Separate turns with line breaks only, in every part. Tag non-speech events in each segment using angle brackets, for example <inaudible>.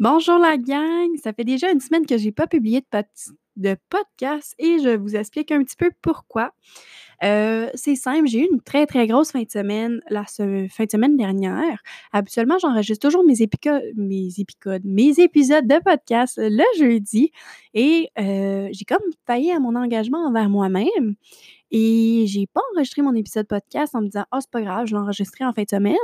Bonjour la gang! Ça fait déjà une semaine que j'ai pas publié de, pod- de podcast et je vous explique un petit peu pourquoi. Euh, c'est simple, j'ai eu une très très grosse fin de semaine la fin de semaine dernière. Habituellement, j'enregistre toujours mes, mes épisodes de podcast le jeudi et euh, j'ai comme failli à mon engagement envers moi-même. Et j'ai pas enregistré mon épisode podcast en me disant: «Ah, c'est pas grave, je l'ai enregistré en fin de semaine».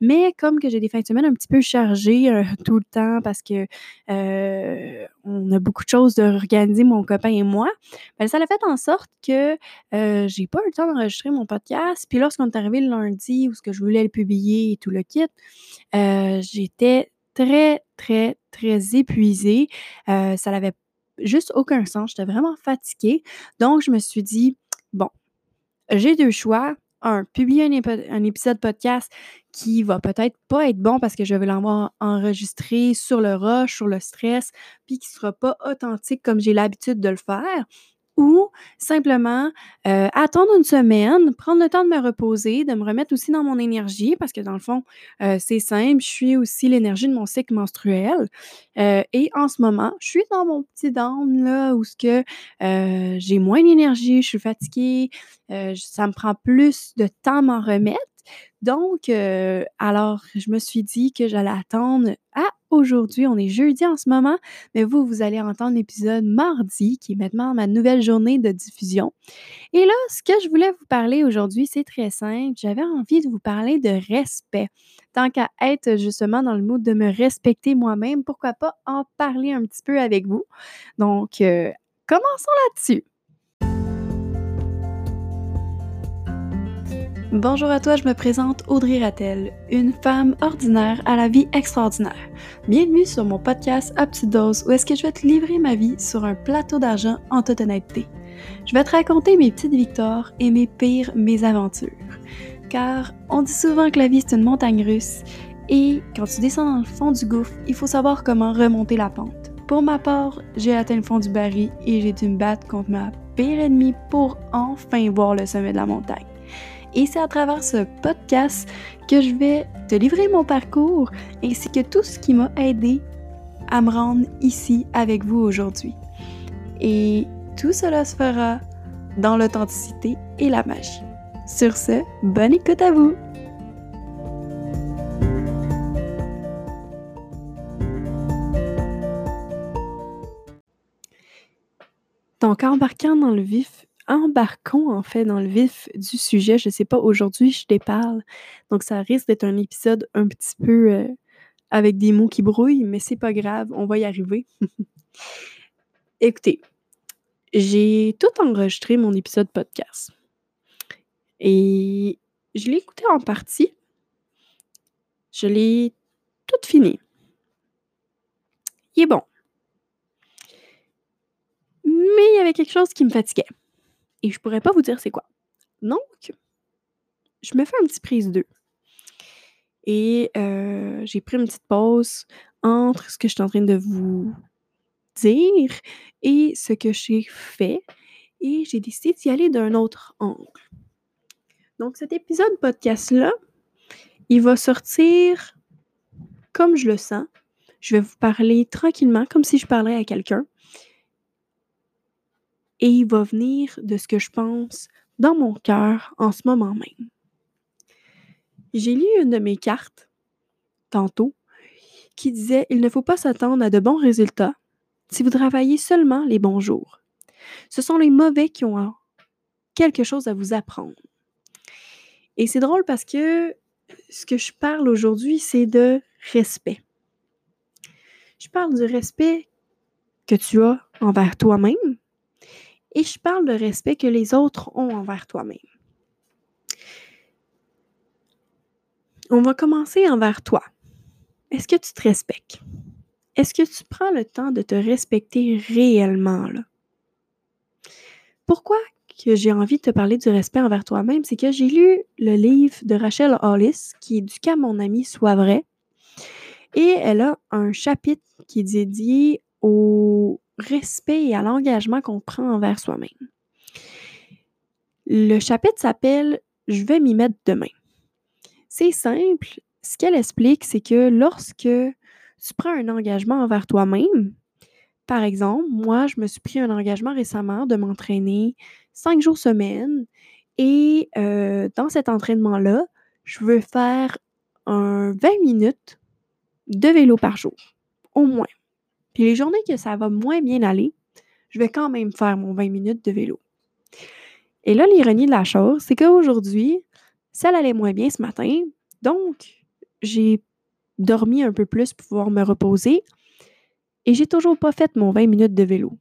Mais comme que j'ai des fins de semaine un petit peu chargées, heu, tout le temps parce que, heu, on a beaucoup de choses de organiser, mon copain et moi, ben, ça l'a fait en sorte que, heu, j'ai pas eu le temps d'enregistrer mon podcast. Puis lorsqu'on est arrivé le lundi où ce que je voulais le publier et tout le kit, heu, j'étais très, très, très épuisée. Ça n'avait juste aucun sens. J'étais vraiment fatiguée. Donc je me suis dit: «Bon, j'ai 2 choix. un, publier un un épisode podcast qui va peut-être pas être bon parce que je vais l'avoir enregistré sur le rush, sur le stress, puis qui sera pas authentique comme j'ai l'habitude de le faire ou simplement, heu, attendre une semaine, prendre le temps de me reposer, de me remettre aussi dans mon énergie parce que dans le fond, heu, c'est simple, je suis aussi l'énergie de mon cycle menstruel, heu et en ce moment, je suis dans mon petit down là où ce j'ai moins d'énergie, je suis fatiguée, ça me prend plus de temps à m'en remettre. Donc heu, alors je me suis dit que j'allais attendre à aujourd'hui, on est jeudi en ce moment, mais vous, vous allez entendre l'épisode mardi, qui est maintenant ma nouvelle journée de diffusion. Et là, ce que je voulais vous parler aujourd'hui, c'est très simple. J'avais envie de vous parler de respect. Tant qu'à être justement dans le mood de me respecter moi-même, pourquoi pas en parler un petit peu avec vous. Donc, heu, commençons là-dessus. Bonjour à toi, je me présente Audrey Rattel, une femme ordinaire à la vie extraordinaire. Bienvenue sur mon podcast à petite dose où est-ce que je vais te livrer ma vie sur un plateau d'argent en toute honnêteté. Je vais te raconter mes petites victoires et mes pires mésaventures. Car on dit souvent que la vie c'est une montagne russe et quand tu descends dans le fond du gouffre, il faut savoir comment remonter la pente. Pour ma part, j'ai atteint le fond du baril et j'ai dû me battre contre ma pire ennemie pour enfin voir le sommet de la montagne. Et c'est à travers ce podcast que je vais te livrer mon parcours ainsi que tout ce qui m'a aidé à me rendre ici avec vous aujourd'hui. Et tout cela se fera dans l'authenticité et la magie. Sur ce, bonne écoute à vous! Donc, embarquant dans le vif embarquons en fait dans le vif du sujet. Je sais pas, aujourd'hui, je te parle, donc ça risque d'être un épisode un petit peu, heu, avec des mots qui brouillent, mais c'est pas grave, on va y arriver. <laughs> Écoutez, j'ai tout enregistré mon épisode podcast et je l'ai écouté en partie. Je l'ai tout fini. Il est bon. Mais il y avait quelque chose qui me fatiguait et je pourrais pas vous dire c'est quoi. Donc, je me fais un petit prise 2 et heu, j'ai pris une petite pause entre ce que je suis en train de vous dire et ce que j'ai fait et j'ai décidé d'y aller d'un autre angle. Donc cet épisode podcast-là, il va sortir comme je le sens. Je vais vous parler tranquillement, comme si je parlais à quelqu'un. Et il va venir de ce que je pense dans mon cœur en ce moment même. J'ai lu une de mes cartes, tantôt, qui disait Il ne faut pas s'attendre à de bons résultats si vous travaillez seulement les bons jours. Ce sont les mauvais qui ont quelque chose à vous apprendre. Et c'est drôle parce que ce que je parle aujourd'hui, c'est de respect. Je parle du respect que tu as envers toi-même et je parle de respect que les autres ont envers toi-même. On va commencer envers toi. Est-ce que tu te respectes? Est-ce que tu prends le temps de te respecter réellement? Pourquoi que j'ai envie de te parler du respect envers toi-même, c'est que j'ai lu le livre de Rachel Hollis qui est Du qu'à mon ami soit vrai. Et elle a un chapitre qui est dédié au respect et à l'engagement qu'on prend envers soi-même. Le chapitre s'appelle Je vais m'y mettre demain. C'est simple. Ce qu'elle explique, c'est que lorsque tu prends un engagement envers toi-même, par exemple, moi, je me suis pris un engagement récemment de m'entraîner cinq jours semaine et euh, dans cet entraînement-là, je veux faire un 20 minutes de vélo par jour, au moins. Puis les journées que ça va moins bien aller, je vais quand même faire mon 20 minutes de vélo. Et là, l'ironie de la chose, c'est qu'aujourd'hui, ça allait moins bien ce matin, donc j'ai dormi un peu plus pour pouvoir me reposer et j'ai toujours pas fait mon 20 minutes de vélo.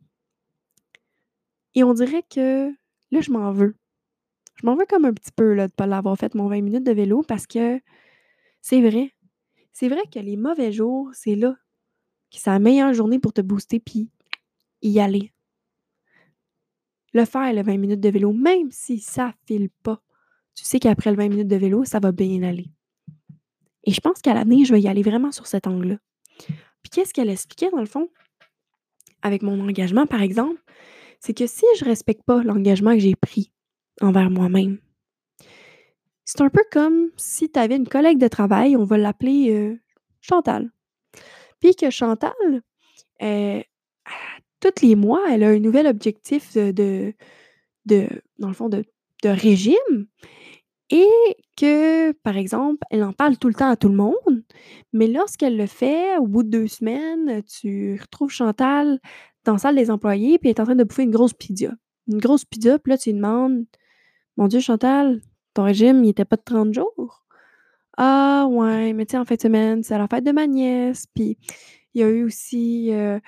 Et on dirait que là, je m'en veux. Je m'en veux comme un petit peu de ne pas l'avoir fait mon 20 minutes de vélo parce que c'est vrai. C'est vrai que les mauvais jours, c'est là c'est la meilleure journée pour te booster puis y aller. Le faire, le 20 minutes de vélo, même si ça file pas, tu sais qu'après le 20 minutes de vélo, ça va bien aller. Et je pense qu'à l'avenir, je vais y aller vraiment sur cet angle-là. Puis qu'est-ce qu'elle expliquait dans le fond? Avec mon engagement, par exemple, c'est que si je respecte pas l'engagement que j'ai pris envers moi-même, c'est un peu comme si tu avais une collègue de travail, on va l'appeler euh, Chantal. Puis que Chantal, euh, tous les mois, elle a un nouvel objectif de, de, dans le fond, de, de régime et que, par exemple, elle en parle tout le temps à tout le monde, mais lorsqu'elle le fait, au bout de deux semaines, tu retrouves Chantal dans la salle des employés, puis elle est en train de bouffer une grosse pizza. Une grosse pizza, puis là, tu lui demandes Mon Dieu, Chantal, ton régime, il était pas de 30 jours? Ah, ouais, mais tu sais, en fin de semaine, c'est la fête de ma nièce, puis il y a eu aussi euh,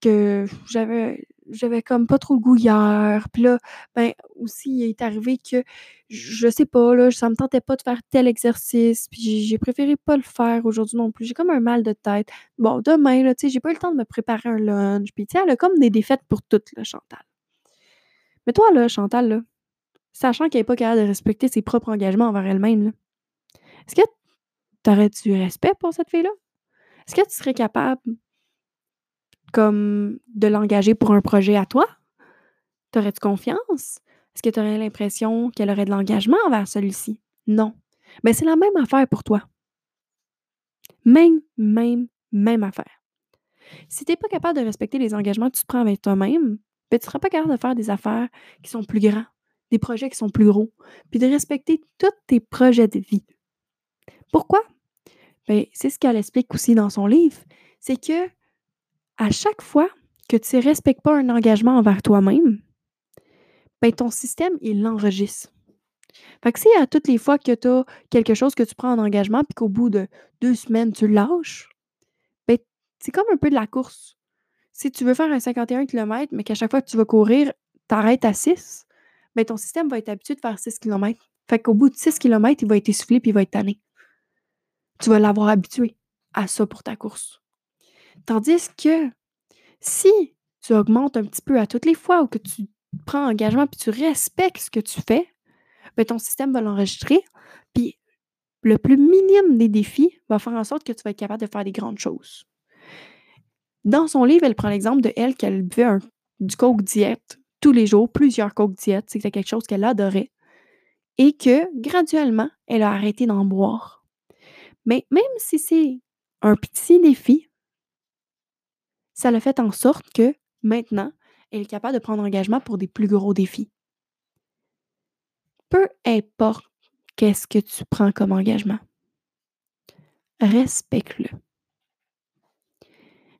que j'avais j'avais comme pas trop le goût hier. Puis là, ben aussi, il est arrivé que je sais pas, là, ça me tentait pas de faire tel exercice. Puis j'ai préféré pas le faire aujourd'hui non plus. J'ai comme un mal de tête. Bon, demain, là, tu sais, j'ai pas eu le temps de me préparer un lunch. Puis tu sais, elle a comme des défaites pour toutes, là, Chantal. Mais toi, là, Chantal, là, sachant qu'elle est pas capable de respecter ses propres engagements envers elle-même, est-ce que t'aurais du respect pour cette fille-là? Est-ce que tu serais capable comme de l'engager pour un projet à toi? T'aurais-tu confiance? Est-ce que tu aurais l'impression qu'elle aurait de l'engagement envers celui-ci? Non. Mais c'est la même affaire pour toi. Même, même, même affaire. Si tu n'es pas capable de respecter les engagements que tu prends avec toi-même, ben, tu ne seras pas capable de faire des affaires qui sont plus grands, des projets qui sont plus gros, puis de respecter tous tes projets de vie. Pourquoi? Ben, c'est ce qu'elle explique aussi dans son livre, c'est que à chaque fois que tu ne respectes pas un engagement envers toi-même, ben ton système, il l'enregistre. Fait que si à toutes les fois que tu as quelque chose que tu prends en engagement, puis qu'au bout de deux semaines, tu le lâches, ben, c'est comme un peu de la course. Si tu veux faire un 51 km, mais qu'à chaque fois que tu vas courir, tu arrêtes à 6, ben, ton système va être habitué de faire 6 km. Fait qu'au bout de 6 km, il va être essoufflé puis il va être tanné. Tu vas l'avoir habitué à ça pour ta course. Tandis que si tu augmentes un petit peu à toutes les fois ou que tu prends engagement puis tu respectes ce que tu fais, ben ton système va l'enregistrer. Puis le plus minime des défis va faire en sorte que tu vas être capable de faire des grandes choses. Dans son livre, elle prend l'exemple de elle qu'elle buvait du coke diète tous les jours, plusieurs coke diète, c'était quelque chose qu'elle adorait, et que graduellement, elle a arrêté d'en boire. Mais même si c'est un petit défi, ça l'a fait en sorte que maintenant, elle est capable de prendre engagement pour des plus gros défis. Peu importe qu'est-ce que tu prends comme engagement, respecte-le.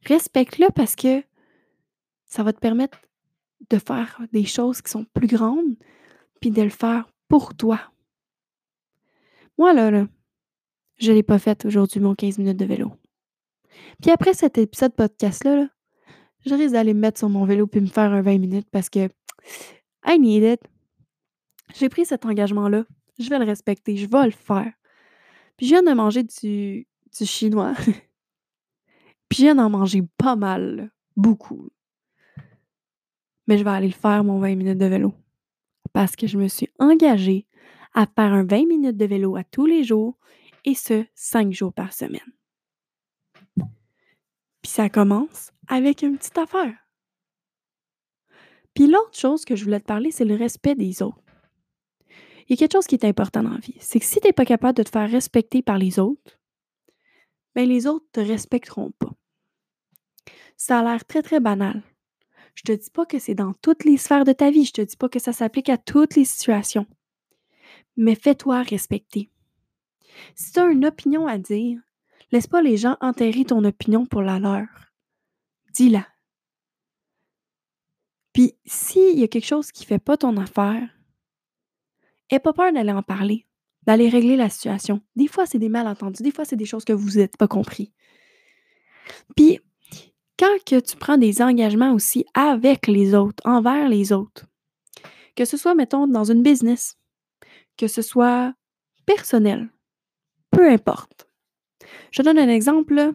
Respecte-le parce que ça va te permettre de faire des choses qui sont plus grandes, puis de le faire pour toi. Moi, là, là je ne l'ai pas fait aujourd'hui, mon 15 minutes de vélo. Puis après cet épisode podcast-là, je risque d'aller me mettre sur mon vélo puis me faire un 20 minutes parce que <sniffs> I need it. J'ai pris cet engagement-là. Je vais le respecter. Je vais le faire. Puis je viens de manger du, du chinois. <laughs> puis je viens d'en manger pas mal. Beaucoup. Mais je vais aller le faire, mon 20 minutes de vélo. Parce que je me suis engagée à faire un 20 minutes de vélo à tous les jours et ce, 5 jours par semaine. Puis ça commence avec une petite affaire. Puis l'autre chose que je voulais te parler, c'est le respect des autres. Il y a quelque chose qui est important dans la vie. C'est que si tu n'es pas capable de te faire respecter par les autres, ben les autres te respecteront pas. Ça a l'air très, très banal. Je te dis pas que c'est dans toutes les sphères de ta vie, je te dis pas que ça s'applique à toutes les situations. Mais fais-toi respecter. Si tu as une opinion à dire, laisse pas les gens enterrer ton opinion pour la leur. Dis-la. Puis, s'il y a quelque chose qui fait pas ton affaire, aie pas peur d'aller en parler, d'aller régler la situation. Des fois, c'est des malentendus, des fois, c'est des choses que vous n'êtes pas compris. Puis, quand que tu prends des engagements aussi avec les autres, envers les autres, que ce soit, mettons, dans une business, que ce soit personnel, peu importe. Je donne un exemple.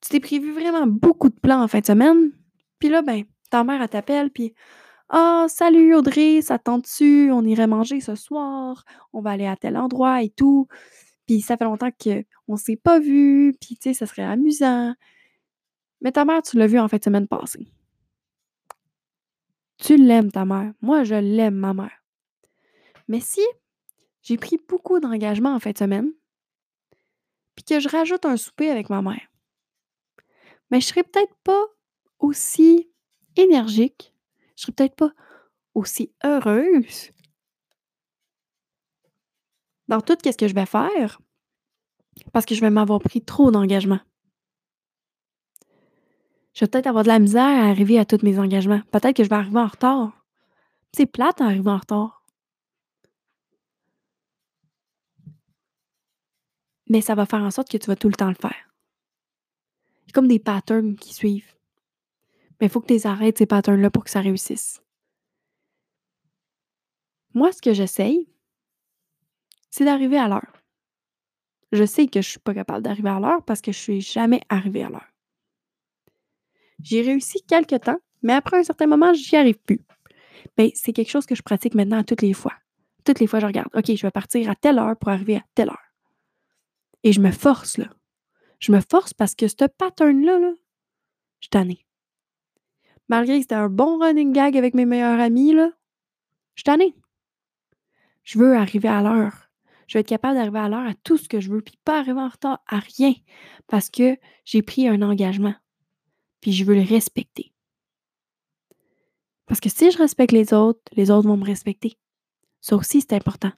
Tu t'es prévu vraiment beaucoup de plans en fin de semaine, puis là, ben, ta mère, elle t'appelle, puis Ah, salut Audrey, ça tente-tu? On irait manger ce soir, on va aller à tel endroit et tout. Puis ça fait longtemps qu'on ne s'est pas vu, puis tu sais, ça serait amusant. Mais ta mère, tu l'as vue en fin de semaine passée. Tu l'aimes, ta mère. Moi, je l'aime, ma mère. Mais si j'ai pris beaucoup d'engagements en fin de semaine, puis que je rajoute un souper avec ma mère, mais je serais peut-être pas aussi énergique, je serais peut-être pas aussi heureuse dans tout ce que je vais faire parce que je vais m'avoir pris trop d'engagements. Je vais peut-être avoir de la misère à arriver à tous mes engagements. Peut-être que je vais arriver en retard. C'est plate d'arriver en retard. Mais ça va faire en sorte que tu vas tout le temps le faire. C'est comme des patterns qui suivent. Mais il faut que tu les arrêtes, ces patterns-là, pour que ça réussisse. Moi, ce que j'essaye, c'est d'arriver à l'heure. Je sais que je ne suis pas capable d'arriver à l'heure parce que je ne suis jamais arrivée à l'heure. J'ai réussi quelques temps, mais après un certain moment, j'y arrive plus. Ben, c'est quelque chose que je pratique maintenant toutes les fois. Toutes les fois, je regarde, OK, je vais partir à telle heure pour arriver à telle heure. Et je me force, là. Je me force parce que ce pattern-là, là, je ai. Malgré que c'était un bon running gag avec mes meilleurs amis, là, je ai. Je veux arriver à l'heure. Je veux être capable d'arriver à l'heure à tout ce que je veux, puis pas arriver en retard à rien parce que j'ai pris un engagement puis je veux le respecter. Parce que si je respecte les autres, les autres vont me respecter. Ça aussi, c'est important.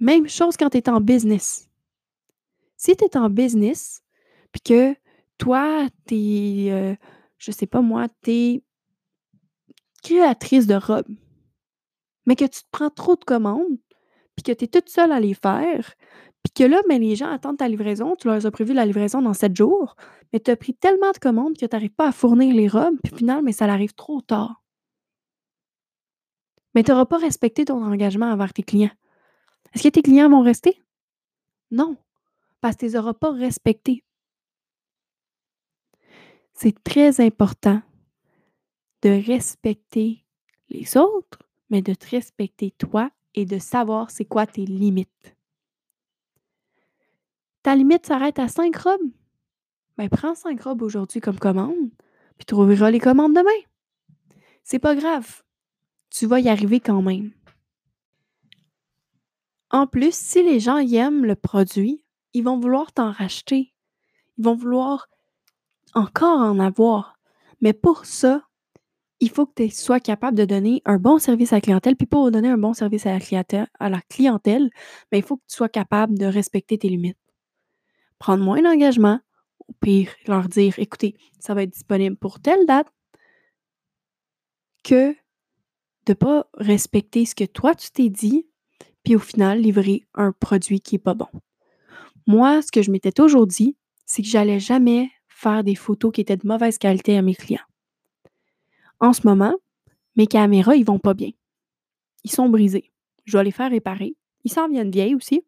Même chose quand tu es en business. Si tu es en business, puis que toi, tu es, euh, je sais pas moi, tu es créatrice de robes, mais que tu te prends trop de commandes, puis que tu es toute seule à les faire, puis que là, ben, les gens attendent ta livraison, tu leur as prévu la livraison dans sept jours, mais tu as pris tellement de commandes que tu n'arrives pas à fournir les robes, puis finalement, mais ça arrive trop tard. Mais tu n'auras pas respecté ton engagement envers tes clients. Est-ce que tes clients vont rester? Non, parce que tu ne les auras pas respectés. C'est très important de respecter les autres, mais de te respecter toi et de savoir c'est quoi tes limites. Ta limite s'arrête à 5 robes? Ben, prends 5 robes aujourd'hui comme commande, puis tu trouveras les commandes demain. C'est pas grave. Tu vas y arriver quand même. En plus, si les gens aiment le produit, ils vont vouloir t'en racheter. Ils vont vouloir encore en avoir. Mais pour ça, il faut que tu sois capable de donner un bon service à la clientèle. Puis pour donner un bon service à la clientèle, il faut que tu sois capable de respecter tes limites prendre moins d'engagement, au pire, leur dire écoutez, ça va être disponible pour telle date, que de ne pas respecter ce que toi tu t'es dit, puis au final, livrer un produit qui n'est pas bon. Moi, ce que je m'étais toujours dit, c'est que j'allais jamais faire des photos qui étaient de mauvaise qualité à mes clients. En ce moment, mes caméras, ils vont pas bien. Ils sont brisés. Je dois les faire réparer. Ils s'en viennent vieilles aussi.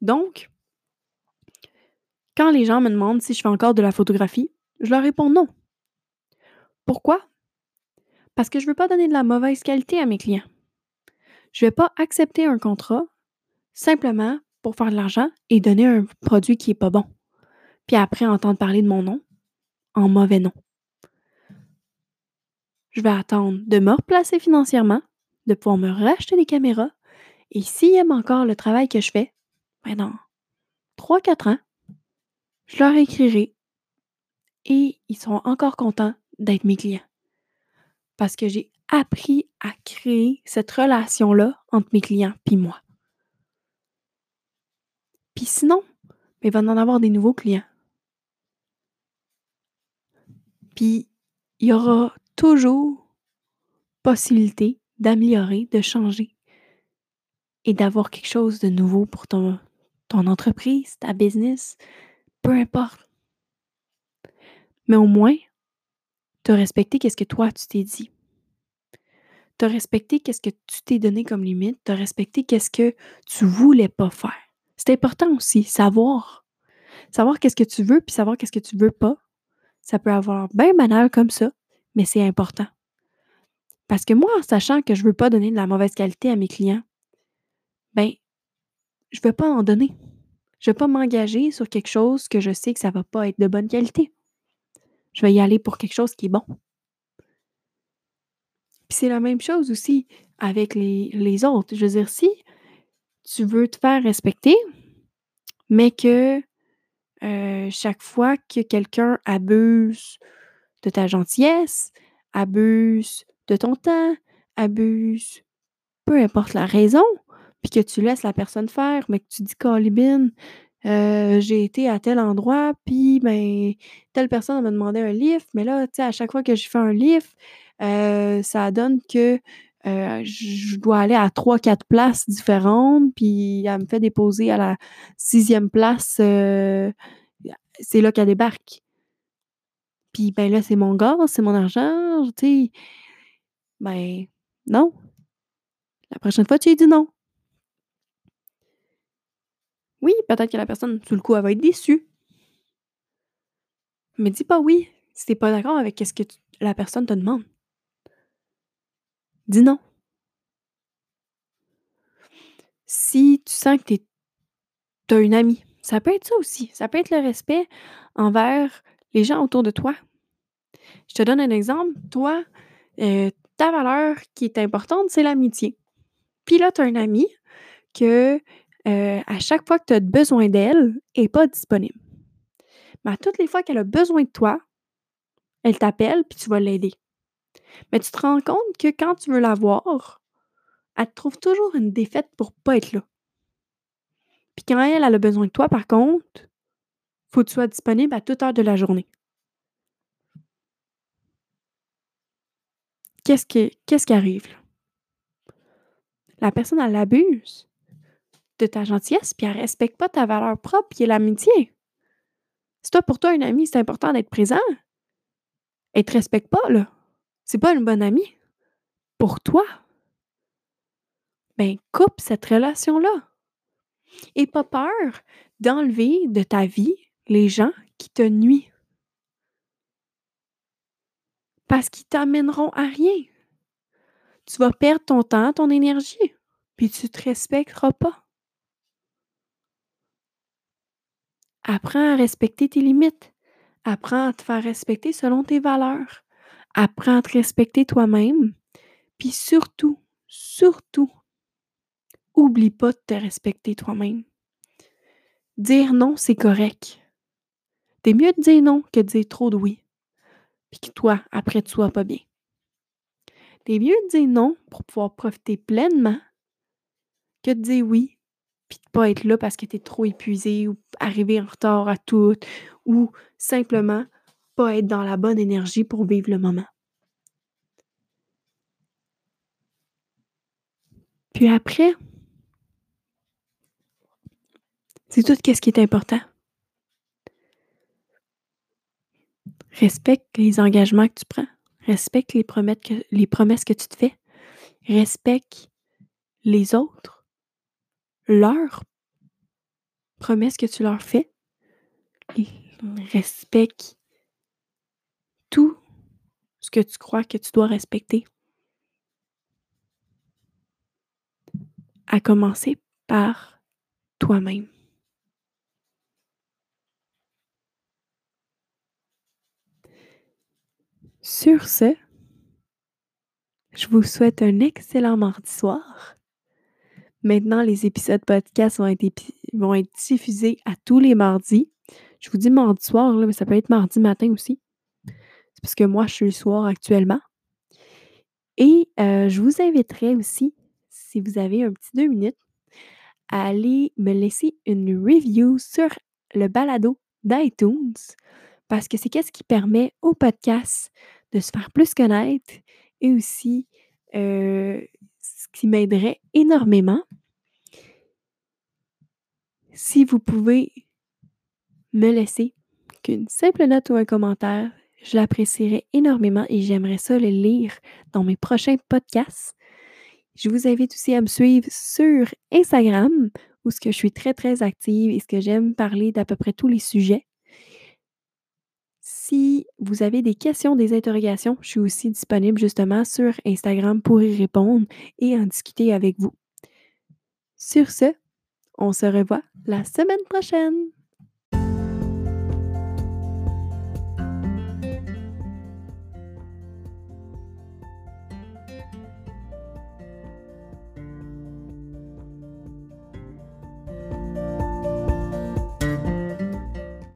Donc, quand les gens me demandent si je fais encore de la photographie, je leur réponds non. Pourquoi? Parce que je ne veux pas donner de la mauvaise qualité à mes clients. Je ne vais pas accepter un contrat simplement pour faire de l'argent et donner un produit qui n'est pas bon. Puis après entendre parler de mon nom en mauvais nom. Je vais attendre de me replacer financièrement, de pouvoir me racheter des caméras. Et s'ils aiment encore le travail que je fais, ben dans 3-4 ans, je leur écrirai et ils seront encore contents d'être mes clients. Parce que j'ai appris à créer cette relation-là entre mes clients et moi. Puis sinon, ben, il va en avoir des nouveaux clients. Puis il y aura toujours possibilité d'améliorer, de changer et d'avoir quelque chose de nouveau pour ton, entreprise, ta business, peu importe. Mais au moins, tu as respecté qu'est-ce que toi, tu t'es dit. Tu as respecté qu'est-ce que tu t'es donné comme limite. Tu as respecté qu'est-ce que tu voulais pas faire. C'est important aussi, savoir. Savoir qu'est-ce que tu veux, puis savoir qu'est-ce que tu veux pas. Ça peut avoir bien banal comme ça, mais c'est important. Parce que moi, en sachant que je veux pas donner de la mauvaise qualité à mes clients, ben, je veux pas en donner. Je vais pas m'engager sur quelque chose que je sais que ça va pas être de bonne qualité. Je vais y aller pour quelque chose qui est bon. Puis c'est la même chose aussi avec les, autres. Je veux dire, si tu veux te faire respecter, mais que euh, chaque fois que quelqu'un abuse de ta gentillesse, abuse de ton temps, abuse, peu importe la raison, puis que tu laisses la personne faire, mais que tu dis, Colibine, euh, j'ai été à tel endroit, puis ben, telle personne m'a demandé un livre, mais là, tu sais, à chaque fois que je fais un livre, euh, ça donne que euh, je dois aller à trois, quatre places différentes, puis elle me fait déposer à la sixième place. c'est là qu'elle débarque. Puis ben là, c'est mon gars, c'est mon argent, tu sais. Ben, non. La prochaine fois, tu lui dis non. Oui, peut-être que la personne, sous le coup, elle va être déçue. Mais dis pas oui si t'es pas d'accord avec ce que la personne te demande. Dis non. Si tu sens que tu as une amie, ça peut être ça aussi. Ça peut être le respect envers les gens autour de toi. Je te donne un exemple. Toi, euh, ta valeur qui est importante, c'est l'amitié. Puis là, tu as un ami que euh, à chaque fois que tu as besoin d'elle, elle n'est pas disponible. Mais à toutes les fois qu'elle a besoin de toi, elle t'appelle puis tu vas l'aider. Mais tu te rends compte que quand tu veux la voir, elle te trouve toujours une défaite pour pas être là. Puis quand elle, a besoin de toi, par contre, faut que tu sois disponible à toute heure de la journée. Qu'est-ce qui, qu'est-ce qui arrive La personne, elle abuse de ta gentillesse, puis elle respecte pas ta valeur propre, qui est l'amitié. Si toi, pour toi, un ami, c'est important d'être présent, elle te respecte pas, là. C'est pas une bonne amie. Pour toi? Ben, coupe cette relation-là. Et pas peur d'enlever de ta vie les gens qui te nuisent. Parce qu'ils t'amèneront à rien. Tu vas perdre ton temps, ton énergie, puis tu te respecteras pas. Apprends à respecter tes limites. Apprends à te faire respecter selon tes valeurs. Apprends à te respecter toi-même. Puis surtout, surtout, oublie pas de te respecter toi-même. Dire non, c'est correct. T'es mieux de dire non que de dire trop de oui. Puis que toi, après, tu sois pas bien. T'es mieux de dire non pour pouvoir profiter pleinement que de dire oui puis de pas être là parce que tu es trop épuisé ou arriver en retard à tout ou simplement pas être dans la bonne énergie pour vivre le moment. Puis après, c'est tout ce qui est important. Respecte les engagements que tu prends. Respecte les promesses que, les promesses que tu te fais. Respecte les autres leurs promesses que tu leur fais. Respecte tout ce que tu crois que tu dois respecter. À commencer par toi-même. Sur ce, je vous souhaite un excellent mardi soir Maintenant, les épisodes podcast vont être, diffusés à tous les mardis. Je vous dis mardi soir, mais ça peut être mardi matin aussi. C'est parce que moi, je suis le soir actuellement. Et je vous inviterai aussi, si vous avez un petit deux minutes, à aller me laisser une review sur le balado d'iTunes parce que c'est qu'est-ce qui permet au podcast de se faire plus connaître et aussi ce qui m'aiderait énormément. Si vous pouvez me laisser qu'une simple note ou un commentaire, je l'apprécierais énormément et j'aimerais ça le lire dans mes prochains podcasts. Je vous invite aussi à me suivre sur Instagram, où je suis très, très active et ce que j'aime parler d'à peu près tous les sujets. Si vous avez des questions, des interrogations, je suis aussi disponible justement sur Instagram pour y répondre et en discuter avec vous. Sur ce, on se revoit la semaine prochaine.